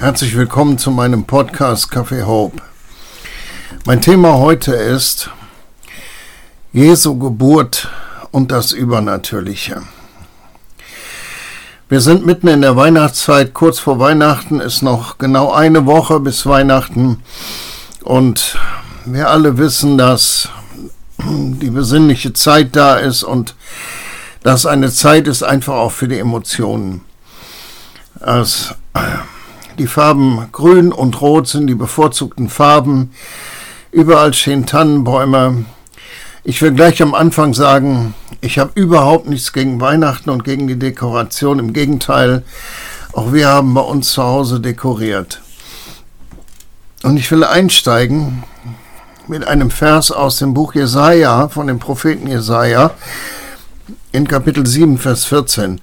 Herzlich willkommen zu meinem Podcast Café Hope. Mein Thema heute ist Jesu Geburt und das Übernatürliche. Wir sind mitten in der Weihnachtszeit, kurz vor Weihnachten ist noch genau eine Woche bis Weihnachten und wir alle wissen, dass die besinnliche Zeit da ist und dass eine Zeit ist einfach auch für die Emotionen. Als die Farben grün und rot sind die bevorzugten Farben. Überall stehen Tannenbäume. Ich will gleich am Anfang sagen, ich habe überhaupt nichts gegen Weihnachten und gegen die Dekoration. Im Gegenteil, auch wir haben bei uns zu Hause dekoriert. Und ich will einsteigen mit einem Vers aus dem Buch Jesaja, von dem Propheten Jesaja, in Kapitel 7, Vers 14.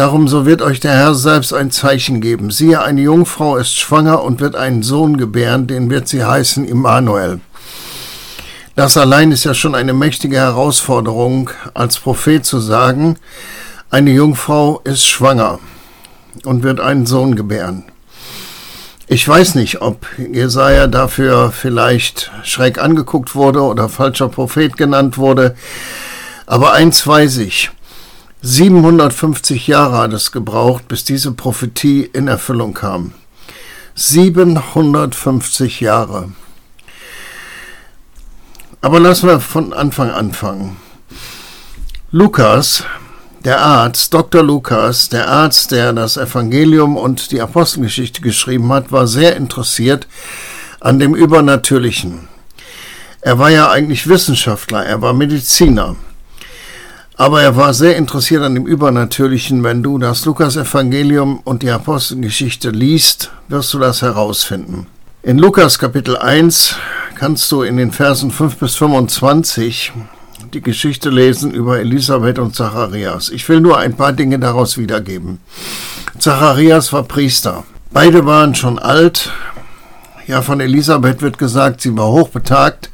Darum so wird euch der Herr selbst ein Zeichen geben. Siehe, eine Jungfrau ist schwanger und wird einen Sohn gebären, den wird sie heißen Immanuel. Das allein ist ja schon eine mächtige Herausforderung, als Prophet zu sagen, eine Jungfrau ist schwanger und wird einen Sohn gebären. Ich weiß nicht, ob Jesaja dafür vielleicht schräg angeguckt wurde oder falscher Prophet genannt wurde, aber eins weiß ich. 750 Jahre hat es gebraucht, bis diese Prophetie in Erfüllung kam. 750 Jahre. Aber lassen wir von Anfang anfangen. Lukas, der Arzt, Dr. Lukas, der Arzt, der das Evangelium und die Apostelgeschichte geschrieben hat, war sehr interessiert an dem Übernatürlichen. Er war ja eigentlich Wissenschaftler, er war Mediziner. Aber er war sehr interessiert an dem Übernatürlichen. Wenn du das Lukas-Evangelium und die Apostelgeschichte liest, wirst du das herausfinden. In Lukas Kapitel 1 kannst du in den Versen 5 bis 25 die Geschichte lesen über Elisabeth und Zacharias. Ich will nur ein paar Dinge daraus wiedergeben. Zacharias war Priester. Beide waren schon alt. Ja, von Elisabeth wird gesagt, sie war hochbetagt.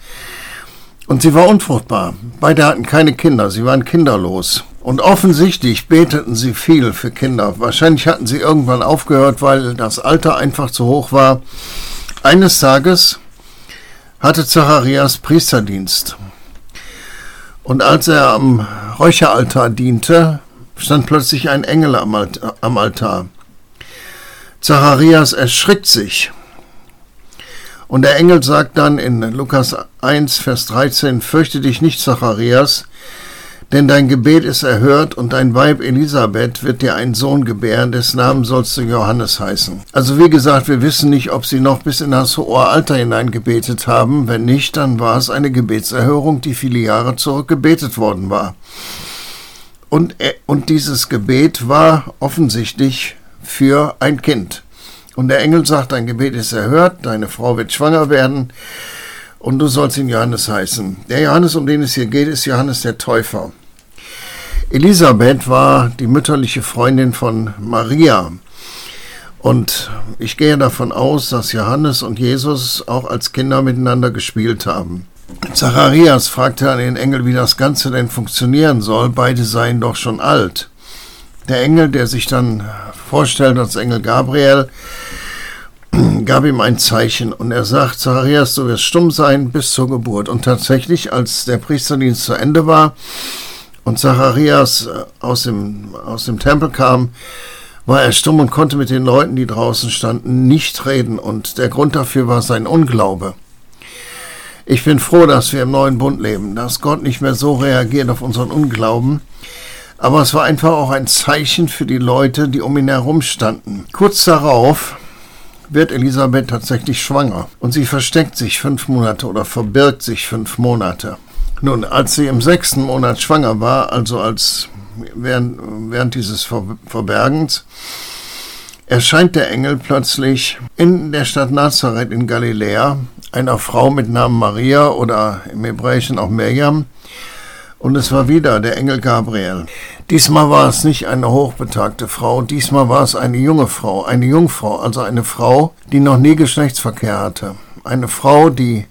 Und sie war unfruchtbar. Beide hatten keine Kinder, sie waren kinderlos. Und offensichtlich beteten sie viel für Kinder. Wahrscheinlich hatten sie irgendwann aufgehört, weil das Alter einfach zu hoch war. Eines Tages hatte Zacharias Priesterdienst. Und als er am Räucheraltar diente, stand plötzlich ein Engel am Altar. Zacharias erschrickt sich und der Engel sagt dann in Lukas 1, Vers 13, Fürchte dich nicht, Zacharias, denn dein Gebet ist erhört und dein Weib Elisabeth wird dir einen Sohn gebären, dessen Namen sollst du Johannes heißen. Also wie gesagt, wir wissen nicht, ob sie noch bis in das hohe Alter hinein gebetet haben. Wenn nicht, dann war es eine Gebetserhörung, die viele Jahre zurück gebetet worden war. Und, äh, und dieses Gebet war offensichtlich für ein Kind. Und der Engel sagt, dein Gebet ist erhört, deine Frau wird schwanger werden und du sollst ihn Johannes heißen. Der Johannes, um den es hier geht, ist Johannes der Täufer. Elisabeth war die mütterliche Freundin von Maria. Und ich gehe davon aus, dass Johannes und Jesus auch als Kinder miteinander gespielt haben. Zacharias fragte an den Engel, wie das Ganze denn funktionieren soll. Beide seien doch schon alt. Der Engel, der sich dann vorstellt als Engel Gabriel, gab ihm ein Zeichen und er sagt, Zacharias, du wirst stumm sein bis zur Geburt. Und tatsächlich, als der Priesterdienst zu Ende war und Zacharias äh, aus dem, aus dem Tempel kam, war er stumm und konnte mit den Leuten, die draußen standen, nicht reden. Und der Grund dafür war sein Unglaube. Ich bin froh, dass wir im neuen Bund leben, dass Gott nicht mehr so reagiert auf unseren Unglauben, aber es war einfach auch ein Zeichen für die Leute, die um ihn herum standen. Kurz darauf wird Elisabeth tatsächlich schwanger und sie versteckt sich fünf Monate oder verbirgt sich fünf Monate. Nun, als sie im sechsten Monat schwanger war, also als während, während dieses Ver Verbergens, erscheint der Engel plötzlich in der Stadt Nazareth in Galiläa einer Frau mit Namen Maria oder im Hebräischen auch Miriam, und es war wieder der Engel Gabriel. Diesmal war es nicht eine hochbetagte Frau, diesmal war es eine junge Frau, eine Jungfrau, also eine Frau, die noch nie Geschlechtsverkehr hatte. Eine Frau, die,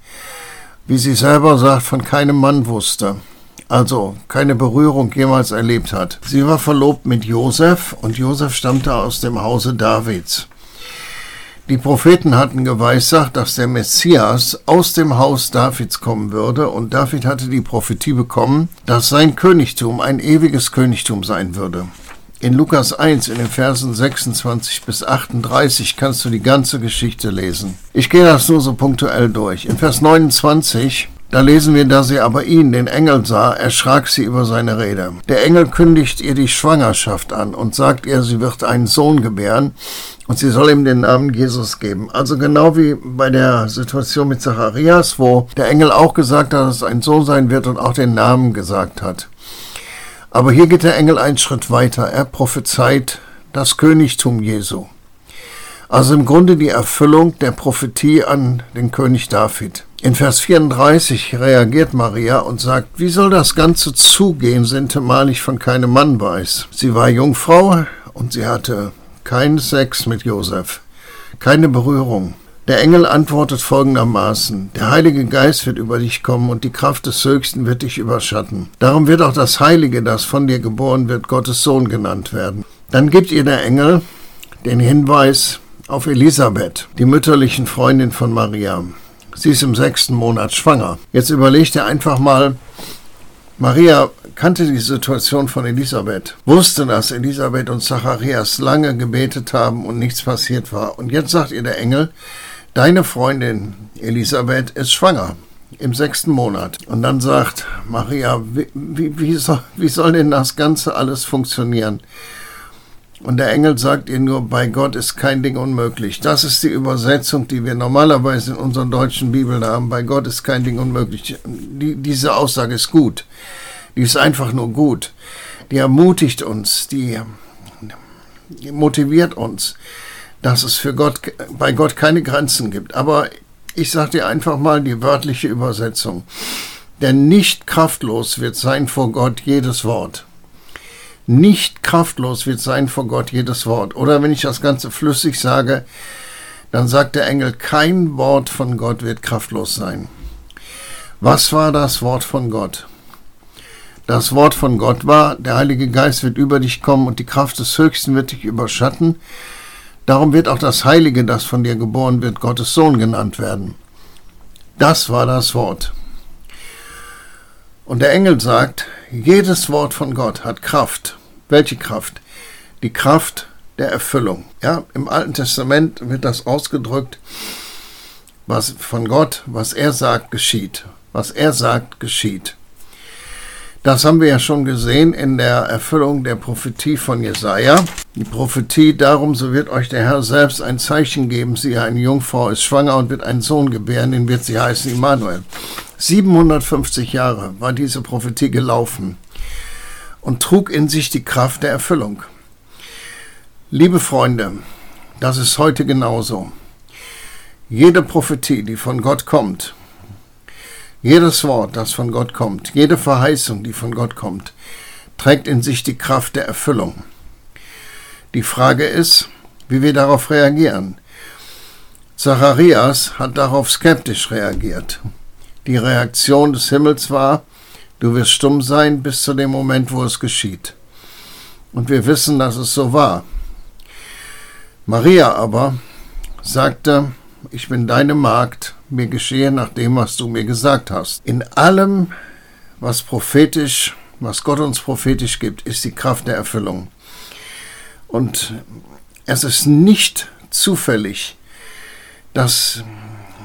wie sie selber sagt, von keinem Mann wusste, also keine Berührung jemals erlebt hat. Sie war verlobt mit Josef und Josef stammte aus dem Hause Davids. Die Propheten hatten geweissagt, dass der Messias aus dem Haus Davids kommen würde, und David hatte die Prophetie bekommen, dass sein Königtum ein ewiges Königtum sein würde. In Lukas 1 in den Versen 26 bis 38 kannst du die ganze Geschichte lesen. Ich gehe das nur so punktuell durch. In Vers 29 da lesen wir, da sie aber ihn, den Engel sah, erschrak sie über seine Rede. Der Engel kündigt ihr die Schwangerschaft an und sagt ihr, sie wird einen Sohn gebären und sie soll ihm den Namen Jesus geben. Also genau wie bei der Situation mit Zacharias, wo der Engel auch gesagt hat, dass es ein Sohn sein wird und auch den Namen gesagt hat. Aber hier geht der Engel einen Schritt weiter. Er prophezeit das Königtum Jesu. Also im Grunde die Erfüllung der Prophetie an den König David. In Vers 34 reagiert Maria und sagt, wie soll das Ganze zugehen, sintemal ich von keinem Mann weiß. Sie war Jungfrau und sie hatte keinen Sex mit Josef, keine Berührung. Der Engel antwortet folgendermaßen, der Heilige Geist wird über dich kommen und die Kraft des Höchsten wird dich überschatten. Darum wird auch das Heilige, das von dir geboren wird, Gottes Sohn genannt werden. Dann gibt ihr der Engel den Hinweis auf Elisabeth, die mütterlichen Freundin von Maria. Sie ist im sechsten Monat schwanger. Jetzt überlegt ihr einfach mal, Maria kannte die Situation von Elisabeth, wusste, dass Elisabeth und Zacharias lange gebetet haben und nichts passiert war. Und jetzt sagt ihr der Engel, Deine Freundin Elisabeth ist schwanger im sechsten Monat. Und dann sagt Maria, wie, wie, wie, soll, wie soll denn das Ganze alles funktionieren? Und der Engel sagt ihr nur, bei Gott ist kein Ding unmöglich. Das ist die Übersetzung, die wir normalerweise in unseren deutschen Bibeln haben. Bei Gott ist kein Ding unmöglich. Die, diese Aussage ist gut. Die ist einfach nur gut. Die ermutigt uns, die, motiviert uns dass es für Gott, bei Gott keine Grenzen gibt. Aber ich sage dir einfach mal die wörtliche Übersetzung. Denn nicht kraftlos wird sein vor Gott jedes Wort. Nicht kraftlos wird sein vor Gott jedes Wort. Oder wenn ich das Ganze flüssig sage, dann sagt der Engel, kein Wort von Gott wird kraftlos sein. Was war das Wort von Gott? Das Wort von Gott war, der Heilige Geist wird über dich kommen und die Kraft des Höchsten wird dich überschatten. Darum wird auch das Heilige, das von dir geboren wird, Gottes Sohn genannt werden. Das war das Wort. Und der Engel sagt, jedes Wort von Gott hat Kraft. Welche Kraft? Die Kraft der Erfüllung. Ja, im Alten Testament wird das ausgedrückt, was von Gott, was er sagt, geschieht. Was er sagt, geschieht. Das haben wir ja schon gesehen in der Erfüllung der Prophetie von Jesaja. Die Prophetie darum, so wird euch der Herr selbst ein Zeichen geben. Sie, eine Jungfrau ist schwanger und wird einen Sohn gebären, den wird sie heißen Immanuel. 750 Jahre war diese Prophetie gelaufen und trug in sich die Kraft der Erfüllung. Liebe Freunde, das ist heute genauso. Jede Prophetie, die von Gott kommt, jedes Wort, das von Gott kommt, jede Verheißung, die von Gott kommt, trägt in sich die Kraft der Erfüllung. Die Frage ist, wie wir darauf reagieren. Zacharias hat darauf skeptisch reagiert. Die Reaktion des Himmels war, du wirst stumm sein bis zu dem Moment, wo es geschieht. Und wir wissen, dass es so war. Maria aber sagte, ich bin deine Magd, mir geschehe nach dem, was du mir gesagt hast. In allem, was prophetisch, was Gott uns prophetisch gibt, ist die Kraft der Erfüllung. Und es ist nicht zufällig, dass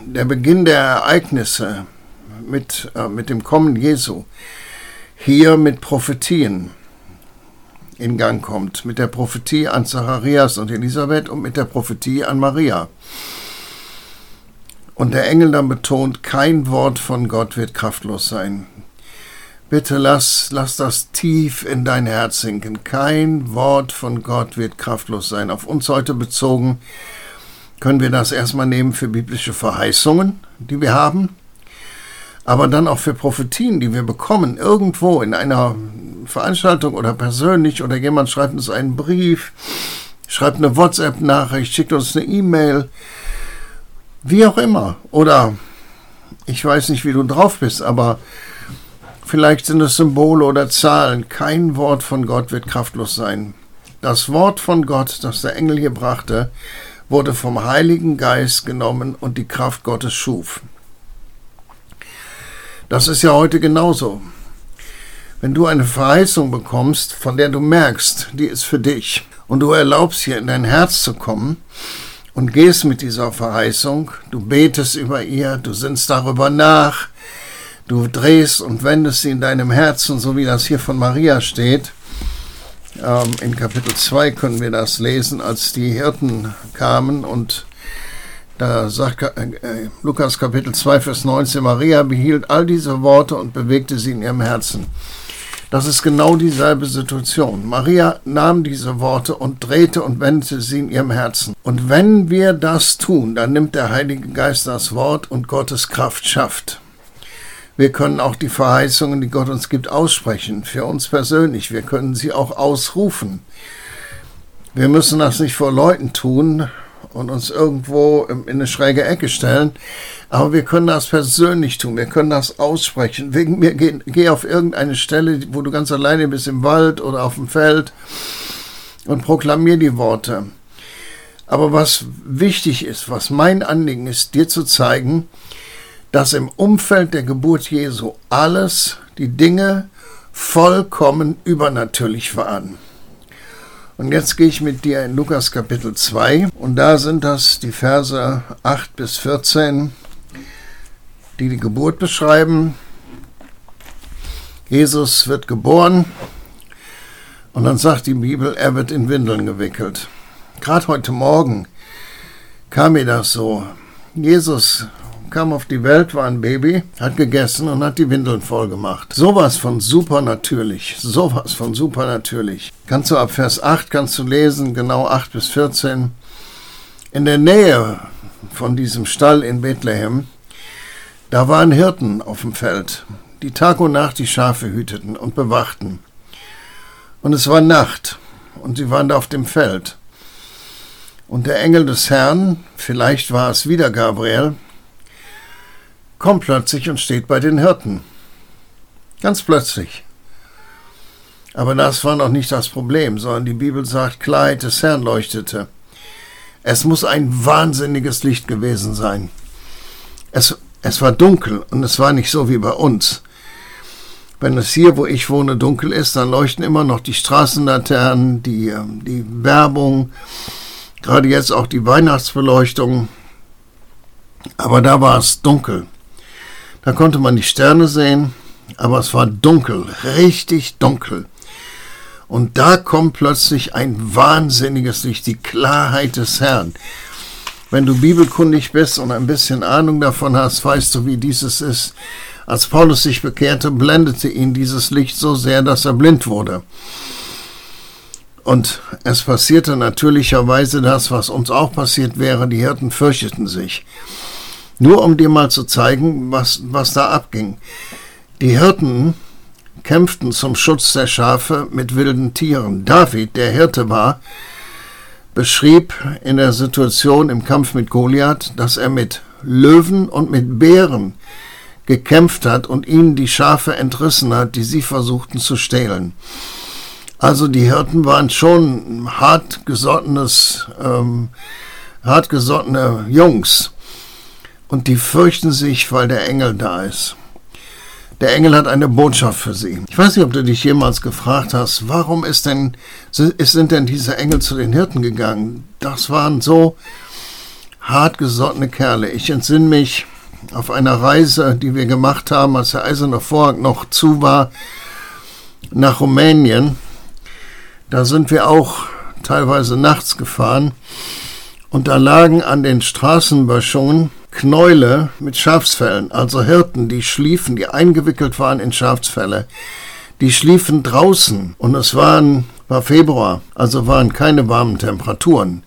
der Beginn der Ereignisse mit, äh, mit dem Kommen Jesu hier mit Prophetien in Gang kommt. Mit der Prophetie an Zacharias und Elisabeth und mit der Prophetie an Maria. Und der Engel dann betont, kein Wort von Gott wird kraftlos sein. Bitte lass, lass das tief in dein Herz sinken. Kein Wort von Gott wird kraftlos sein. Auf uns heute bezogen können wir das erstmal nehmen für biblische Verheißungen, die wir haben, aber dann auch für Prophetien, die wir bekommen, irgendwo in einer Veranstaltung oder persönlich oder jemand schreibt uns einen Brief, schreibt eine WhatsApp-Nachricht, schickt uns eine E-Mail wie auch immer. Oder ich weiß nicht, wie du drauf bist, aber vielleicht sind es Symbole oder Zahlen. Kein Wort von Gott wird kraftlos sein. Das Wort von Gott, das der Engel hier brachte, wurde vom Heiligen Geist genommen und die Kraft Gottes schuf. Das ist ja heute genauso. Wenn du eine Verheißung bekommst, von der du merkst, die ist für dich, und du erlaubst hier in dein Herz zu kommen und gehst mit dieser Verheißung, du betest über ihr, du sinnst darüber nach, du drehst und wendest sie in deinem Herzen, so wie das hier von Maria steht. Ähm, in Kapitel 2 können wir das lesen, als die Hirten kamen und da sagt äh, Lukas Kapitel 2, Vers 19, Maria behielt all diese Worte und bewegte sie in ihrem Herzen. Das ist genau dieselbe Situation. Maria nahm diese Worte und drehte und wendete sie in ihrem Herzen. Und wenn wir das tun, dann nimmt der Heilige Geist das Wort und Gottes Kraft schafft. Wir können auch die Verheißungen, die Gott uns gibt, aussprechen, für uns persönlich. Wir können sie auch ausrufen. Wir müssen das nicht vor Leuten tun, und uns irgendwo in eine schräge Ecke stellen. Aber wir können das persönlich tun. Wir können das aussprechen. Wegen mir geh, geh auf irgendeine Stelle, wo du ganz alleine bist im Wald oder auf dem Feld und proklamier die Worte. Aber was wichtig ist, was mein Anliegen ist, dir zu zeigen, dass im Umfeld der Geburt Jesu alles, die Dinge vollkommen übernatürlich waren. Und jetzt gehe ich mit dir in Lukas Kapitel 2 und da sind das die Verse 8 bis 14, die die Geburt beschreiben. Jesus wird geboren und dann sagt die Bibel, er wird in Windeln gewickelt. Gerade heute Morgen kam mir das so. Jesus kam auf die Welt, war ein Baby, hat gegessen und hat die Windeln voll gemacht. Sowas von supernatürlich. Sowas von supernatürlich. Kannst du ab Vers 8 kannst du lesen, genau 8 bis 14. In der Nähe von diesem Stall in Bethlehem, da waren Hirten auf dem Feld, die Tag und Nacht die Schafe hüteten und bewachten. Und es war Nacht, und sie waren da auf dem Feld. Und der Engel des Herrn, vielleicht war es wieder Gabriel, kommt plötzlich und steht bei den Hirten. Ganz plötzlich. Aber das war noch nicht das Problem, sondern die Bibel sagt, Klarheit des Herrn leuchtete. Es muss ein wahnsinniges Licht gewesen sein. Es, es war dunkel und es war nicht so wie bei uns. Wenn es hier, wo ich wohne, dunkel ist, dann leuchten immer noch die Straßenlaternen, die, ähm, die Werbung, gerade jetzt auch die Weihnachtsbeleuchtung. Aber da war es dunkel. Da konnte man die Sterne sehen, aber es war dunkel, richtig dunkel. Und da kommt plötzlich ein wahnsinniges Licht, die Klarheit des Herrn. Wenn du bibelkundig bist und ein bisschen Ahnung davon hast, weißt du, wie dieses ist. Als Paulus sich bekehrte, blendete ihn dieses Licht so sehr, dass er blind wurde. Und es passierte natürlicherweise das, was uns auch passiert wäre, die Hirten fürchteten sich. Nur um dir mal zu zeigen, was, was da abging. Die Hirten kämpften zum Schutz der Schafe mit wilden Tieren. David, der Hirte war, beschrieb in der Situation im Kampf mit Goliath, dass er mit Löwen und mit Bären gekämpft hat und ihnen die Schafe entrissen hat, die sie versuchten zu stehlen. Also die Hirten waren schon hartgesottenes, ähm, hartgesottene Jungs und die fürchten sich, weil der Engel da ist. Der Engel hat eine Botschaft für sie. Ich weiß nicht, ob du dich jemals gefragt hast, warum ist denn, sind denn diese Engel zu den Hirten gegangen? Das waren so hartgesottene Kerle. Ich entsinne mich auf einer Reise, die wir gemacht haben, als der Eiserne Vorhang noch zu war, nach Rumänien. Da sind wir auch teilweise nachts gefahren und da lagen an den Straßenböschungen Knäule mit Schafsfällen, also Hirten, die schliefen, die eingewickelt waren in Schafsfälle. Die schliefen draußen und es waren, war Februar, also waren keine warmen Temperaturen.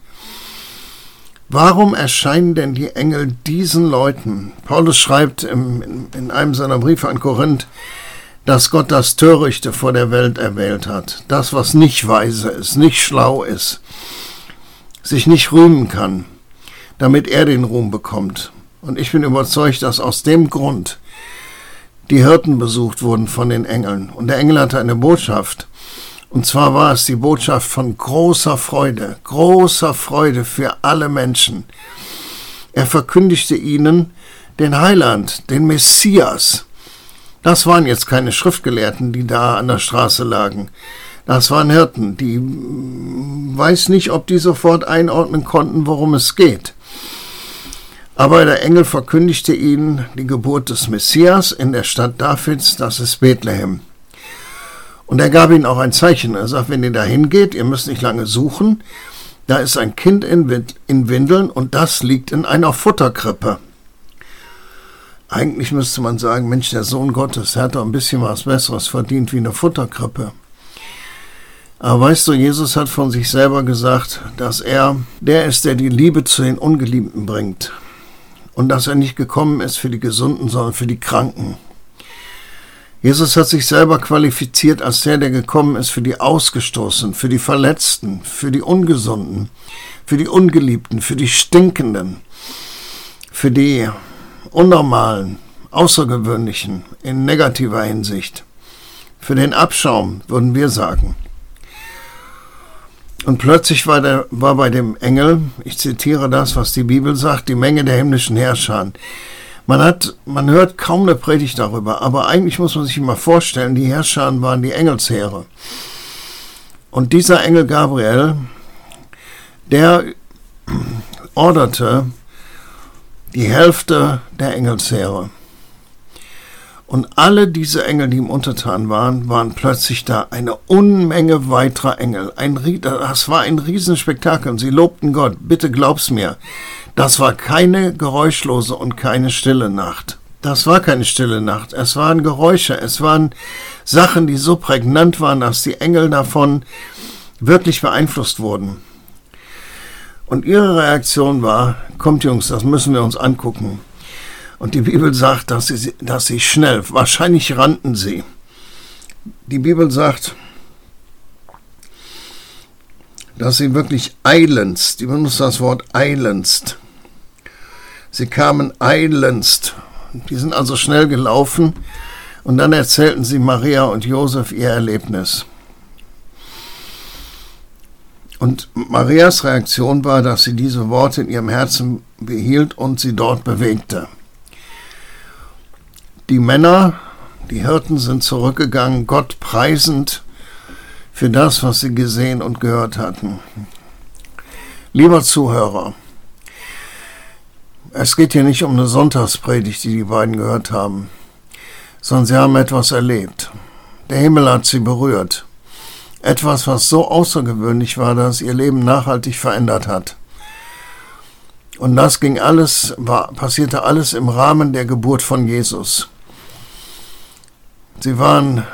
Warum erscheinen denn die Engel diesen Leuten? Paulus schreibt im, in einem seiner Briefe an Korinth, dass Gott das Törichte vor der Welt erwählt hat, das, was nicht weise ist, nicht schlau ist, sich nicht rühmen kann, damit er den Ruhm bekommt. Und ich bin überzeugt, dass aus dem Grund die Hirten besucht wurden von den Engeln. Und der Engel hatte eine Botschaft. Und zwar war es die Botschaft von großer Freude, großer Freude für alle Menschen. Er verkündigte ihnen den Heiland, den Messias. Das waren jetzt keine Schriftgelehrten, die da an der Straße lagen. Das waren Hirten, die hm, weiß nicht, ob die sofort einordnen konnten, worum es geht. Aber der Engel verkündigte ihnen die Geburt des Messias in der Stadt Davids, das ist Bethlehem. Und er gab ihnen auch ein Zeichen. Er sagt, wenn ihr da hingeht, ihr müsst nicht lange suchen, da ist ein Kind in, Windeln und das liegt in einer Futterkrippe. Eigentlich müsste man sagen, Mensch, der Sohn Gottes der hat doch ein bisschen was Besseres verdient wie eine Futterkrippe. Aber weißt du, Jesus hat von sich selber gesagt, dass er der ist, der die Liebe zu den Ungeliebten bringt. Und dass er nicht gekommen ist für die Gesunden, sondern für die Kranken. Jesus hat sich selber qualifiziert als der, der gekommen ist für die Ausgestoßenen, für die Verletzten, für die Ungesunden, für die Ungeliebten, für die Stinkenden, für die Unnormalen, Außergewöhnlichen in negativer Hinsicht, für den Abschaum, würden wir sagen. Und plötzlich war, der, war bei dem Engel, ich zitiere das, was die Bibel sagt, die Menge der himmlischen Herrscher. Man hat, man hört kaum eine Predigt darüber, aber eigentlich muss man sich immer vorstellen, die Herrscher waren die Engelsheere. Und dieser Engel Gabriel, der orderte die Hälfte der Engelsheere. Und alle diese Engel, die ihm untertan waren, waren plötzlich da. Eine Unmenge weiterer Engel. Ein, das war ein Riesenspektakel. Und sie lobten Gott. Bitte glaub's mir. Das war keine geräuschlose und keine stille Nacht. Das war keine stille Nacht. Es waren Geräusche. Es waren Sachen, die so prägnant waren, dass die Engel davon wirklich beeinflusst wurden. Und ihre Reaktion war, kommt Jungs, das müssen wir uns angucken. Und die Bibel sagt, dass sie, dass sie schnell, wahrscheinlich rannten sie. Die Bibel sagt, dass sie wirklich eilendst, die benutzt das Wort eilendst. Sie kamen eilendst. Die sind also schnell gelaufen und dann erzählten sie Maria und Josef ihr Erlebnis. Und Marias Reaktion war, dass sie diese Worte in ihrem Herzen behielt und sie dort bewegte. Die Männer, die Hirten sind zurückgegangen, Gott preisend für das, was sie gesehen und gehört hatten. Lieber Zuhörer, es geht hier nicht um eine Sonntagspredigt, die die beiden gehört haben, sondern sie haben etwas erlebt. Der Himmel hat sie berührt. Etwas, was so außergewöhnlich war, dass ihr Leben nachhaltig verändert hat. Und das ging alles, war, passierte alles im Rahmen der Geburt von Jesus. Sie waren,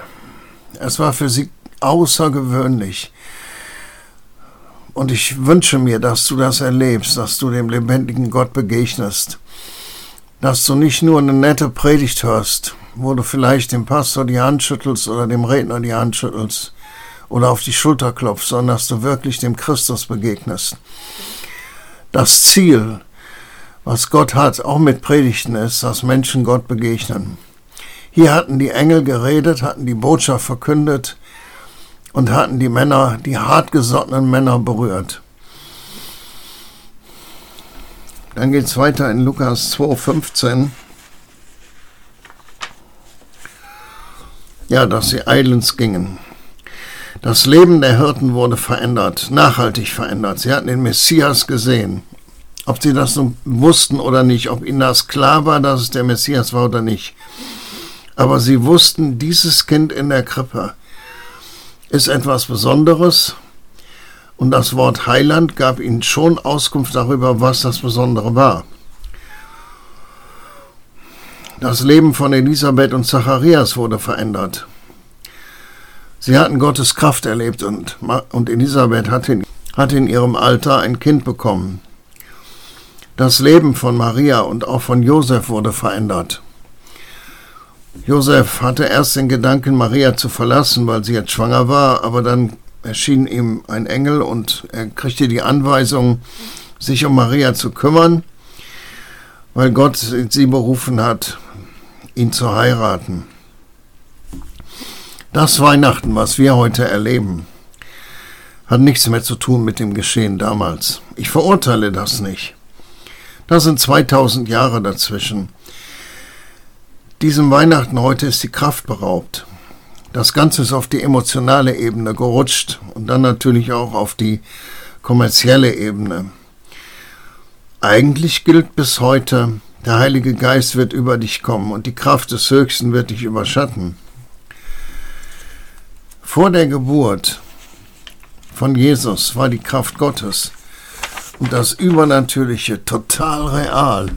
es war für sie außergewöhnlich. Und ich wünsche mir, dass du das erlebst, dass du dem lebendigen Gott begegnest. Dass du nicht nur eine nette Predigt hörst, wo du vielleicht dem Pastor die Hand schüttelst oder dem Redner die Hand schüttelst oder auf die Schulter klopfst, sondern dass du wirklich dem Christus begegnest. Das Ziel, was Gott hat, auch mit Predigten ist, dass Menschen Gott begegnen. Hier hatten die Engel geredet, hatten die Botschaft verkündet und hatten die Männer, die hartgesottenen Männer berührt. Dann geht es weiter in Lukas 2,15. Ja, dass sie eilends gingen. Das Leben der Hirten wurde verändert, nachhaltig verändert. Sie hatten den Messias gesehen. Ob sie das wussten oder nicht, ob ihnen das klar war, dass es der Messias war oder nicht. Aber sie wussten, dieses Kind in der Krippe ist etwas Besonderes. Und das Wort Heiland gab ihnen schon Auskunft darüber, was das Besondere war. Das Leben von Elisabeth und Zacharias wurde verändert. Sie hatten Gottes Kraft erlebt und, und Elisabeth hat in, hat in ihrem Alter ein Kind bekommen. Das Leben von Maria und auch von Josef wurde verändert. Josef hatte erst den Gedanken, Maria zu verlassen, weil sie jetzt schwanger war, aber dann erschien ihm ein Engel und er kriegte die Anweisung, sich um Maria zu kümmern, weil Gott sie berufen hat, ihn zu heiraten. Das Weihnachten, was wir heute erleben, hat nichts mehr zu tun mit dem Geschehen damals. Ich verurteile das nicht. Da sind 2000 Jahre dazwischen. Diesem Weihnachten heute ist die Kraft beraubt. Das Ganze ist auf die emotionale Ebene gerutscht und dann natürlich auch auf die kommerzielle Ebene. Eigentlich gilt bis heute, der Heilige Geist wird über dich kommen und die Kraft des Höchsten wird dich überschatten. Vor der Geburt von Jesus war die Kraft Gottes und das Übernatürliche total real.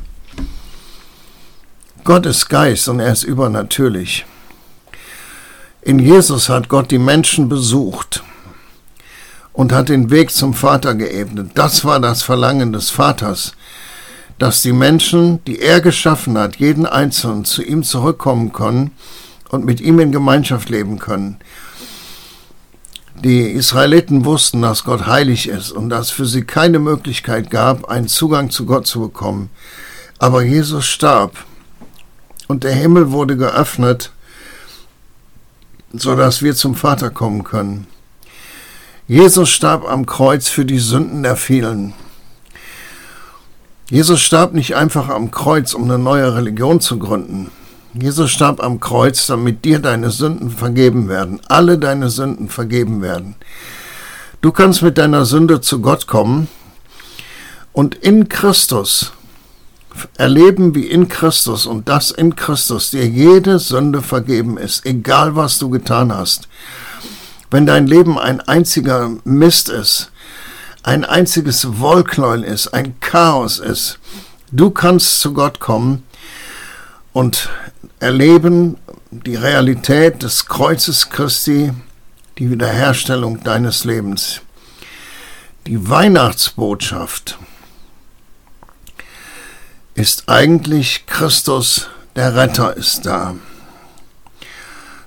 Gott ist Geist und er ist übernatürlich. In Jesus hat Gott die Menschen besucht und hat den Weg zum Vater geebnet. Das war das Verlangen des Vaters, dass die Menschen, die er geschaffen hat, jeden Einzelnen zu ihm zurückkommen können und mit ihm in Gemeinschaft leben können. Die Israeliten wussten, dass Gott heilig ist und dass für sie keine Möglichkeit gab, einen Zugang zu Gott zu bekommen. Aber Jesus starb und der Himmel wurde geöffnet, sodass wir zum Vater kommen können. Jesus starb am Kreuz für die Sünden der vielen. Jesus starb nicht einfach am Kreuz, um eine neue Religion zu gründen. Jesus starb am Kreuz, damit dir deine Sünden vergeben werden, alle deine Sünden vergeben werden. Du kannst mit deiner Sünde zu Gott kommen und in Christus erleben wie in Christus und dass in Christus dir jede Sünde vergeben ist, egal was du getan hast. Wenn dein Leben ein einziger Mist ist, ein einziges Wollknäuel ist, ein Chaos ist, du kannst zu Gott kommen und erleben die Realität des Kreuzes Christi, die Wiederherstellung deines Lebens. Die Weihnachtsbotschaft ist eigentlich Christus, der Retter ist da.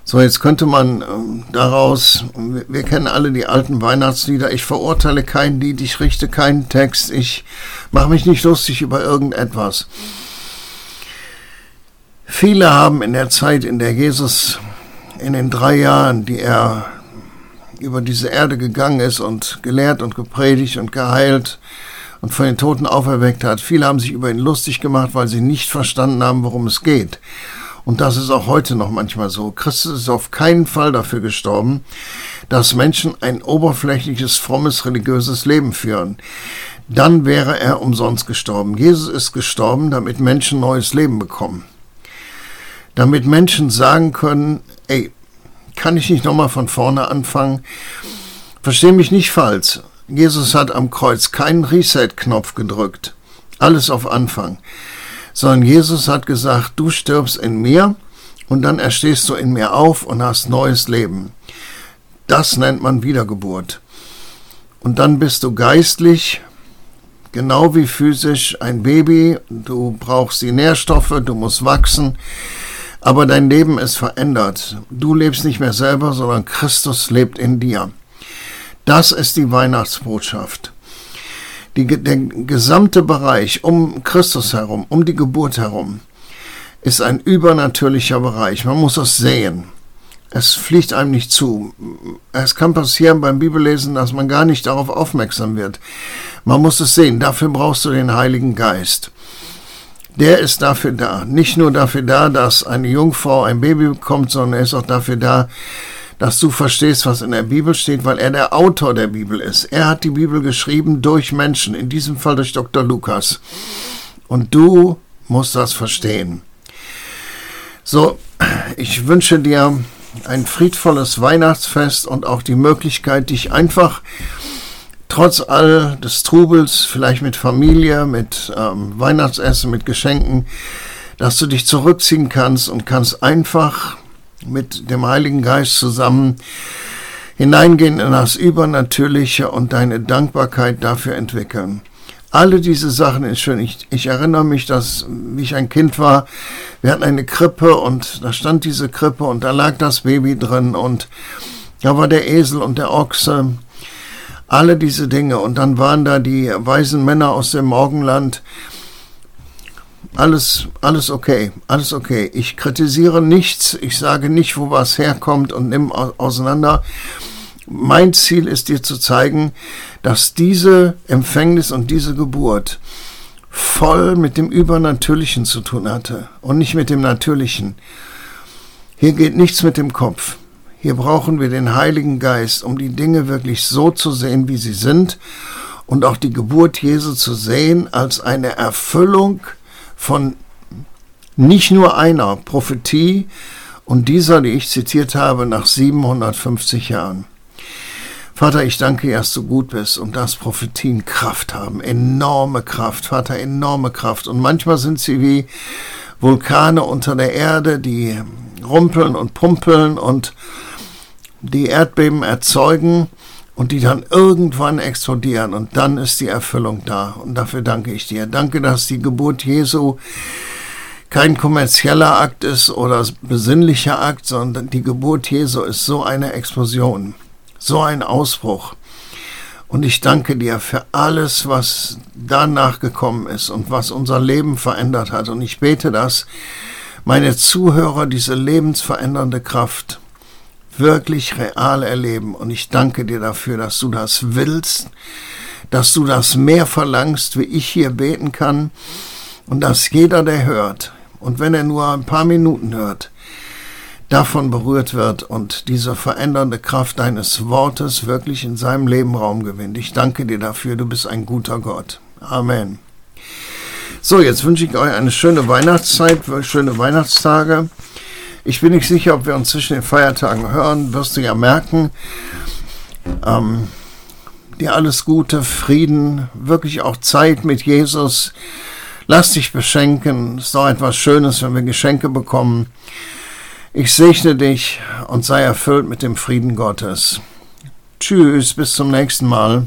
So, jetzt könnte man äh, daraus, wir kennen alle die alten Weihnachtslieder, ich verurteile kein Lied, ich richte keinen Text, ich mache mich nicht lustig über irgendetwas. Viele haben in der Zeit, in der Jesus in den drei Jahren, die er über diese Erde gegangen ist und gelehrt und gepredigt und geheilt und von den Toten auferweckt hat, viele haben sich über ihn lustig gemacht, weil sie nicht verstanden haben, worum es geht. Und das ist auch heute noch manchmal so. Christus ist auf keinen Fall dafür gestorben, dass Menschen ein oberflächliches, frommes, religiöses Leben führen. Dann wäre er umsonst gestorben. Jesus ist gestorben, damit Menschen neues Leben bekommen damit Menschen sagen können, ey, kann ich nicht nochmal von vorne anfangen? Versteh mich nicht falsch. Jesus hat am Kreuz keinen Reset-Knopf gedrückt. Alles auf Anfang. Sondern Jesus hat gesagt, du stirbst in mir und dann erstehst du in mir auf und hast neues Leben. Das nennt man Wiedergeburt. Und dann bist du geistlich, genau wie physisch, ein Baby. Du brauchst die Nährstoffe, du musst wachsen. Aber dein Leben ist verändert. Du lebst nicht mehr selber, sondern Christus lebt in dir. Das ist die Weihnachtsbotschaft. Die, der gesamte Bereich um Christus herum, um die Geburt herum, ist ein übernatürlicher Bereich. Man muss es sehen. Es fliegt einem nicht zu. Es kann passieren beim Bibellesen, dass man gar nicht darauf aufmerksam wird. Man muss es sehen. Dafür brauchst du den Heiligen Geist der ist dafür da. Nicht nur dafür da, dass eine Jungfrau ein Baby bekommt, sondern er ist auch dafür da, dass du verstehst, was in der Bibel steht, weil er der Autor der Bibel ist. Er hat die Bibel geschrieben durch Menschen, in diesem Fall durch Dr. Lukas. Und du musst das verstehen. So, ich wünsche dir ein friedvolles Weihnachtsfest und auch die Möglichkeit, dich einfach trotz all des Trubels, vielleicht mit Familie, mit ähm, Weihnachtsessen, mit Geschenken, dass du dich zurückziehen kannst und kannst einfach mit dem Heiligen Geist zusammen hineingehen in das Übernatürliche und deine Dankbarkeit dafür entwickeln. Alle diese Sachen ist schön. Ich, ich erinnere mich, dass, wie ich ein Kind war, wir hatten eine Krippe und da stand diese Krippe und da lag das Baby drin und da war der Esel und der Ochse alle diese Dinge. Und dann waren da die weisen Männer aus dem Morgenland. Alles, alles okay, alles okay. Ich kritisiere nichts, ich sage nicht, wo was herkommt und nimm auseinander. Mein Ziel ist dir zu zeigen, dass diese Empfängnis und diese Geburt voll mit dem Übernatürlichen zu tun hatte und nicht mit dem Natürlichen. Hier geht nichts mit dem Kopf. Hier brauchen wir den Heiligen Geist, um die Dinge wirklich so zu sehen, wie sie sind und auch die Geburt Jesu zu sehen als eine Erfüllung von nicht nur einer Prophetie und dieser, die ich zitiert habe, nach 750 Jahren. Vater, ich danke dir, dass du gut bist und dass Prophetien Kraft haben, enorme Kraft, Vater, enorme Kraft. Und manchmal sind sie wie Vulkane unter der Erde, die rumpeln und pumpeln und die Erdbeben erzeugen und die dann irgendwann explodieren und dann ist die Erfüllung da. Und dafür danke ich dir. Danke, dass die Geburt Jesu kein kommerzieller Akt ist oder besinnlicher Akt, sondern die Geburt Jesu ist so eine Explosion, so ein Ausbruch. Und ich danke dir für alles, was danach gekommen ist und was unser Leben verändert hat. Und ich bete, dass meine Zuhörer diese lebensverändernde Kraft wirklich real erleben. Und ich danke dir dafür, dass du das willst, dass du das mehr verlangst, wie ich hier beten kann. Und dass jeder, der hört, und wenn er nur ein paar Minuten hört, davon berührt wird und diese verändernde Kraft deines Wortes wirklich in seinem Leben Raum gewinnt. Ich danke dir dafür, du bist ein guter Gott. Amen. So, jetzt wünsche ich euch eine schöne Weihnachtszeit, schöne Weihnachtstage. Ich bin nicht sicher, ob wir uns zwischen den Feiertagen hören. Wirst du ja merken. Ähm, dir alles Gute, Frieden, wirklich auch Zeit mit Jesus. Lass dich beschenken. Es ist doch etwas Schönes, wenn wir Geschenke bekommen. Ich segne dich und sei erfüllt mit dem Frieden Gottes. Tschüss, bis zum nächsten Mal.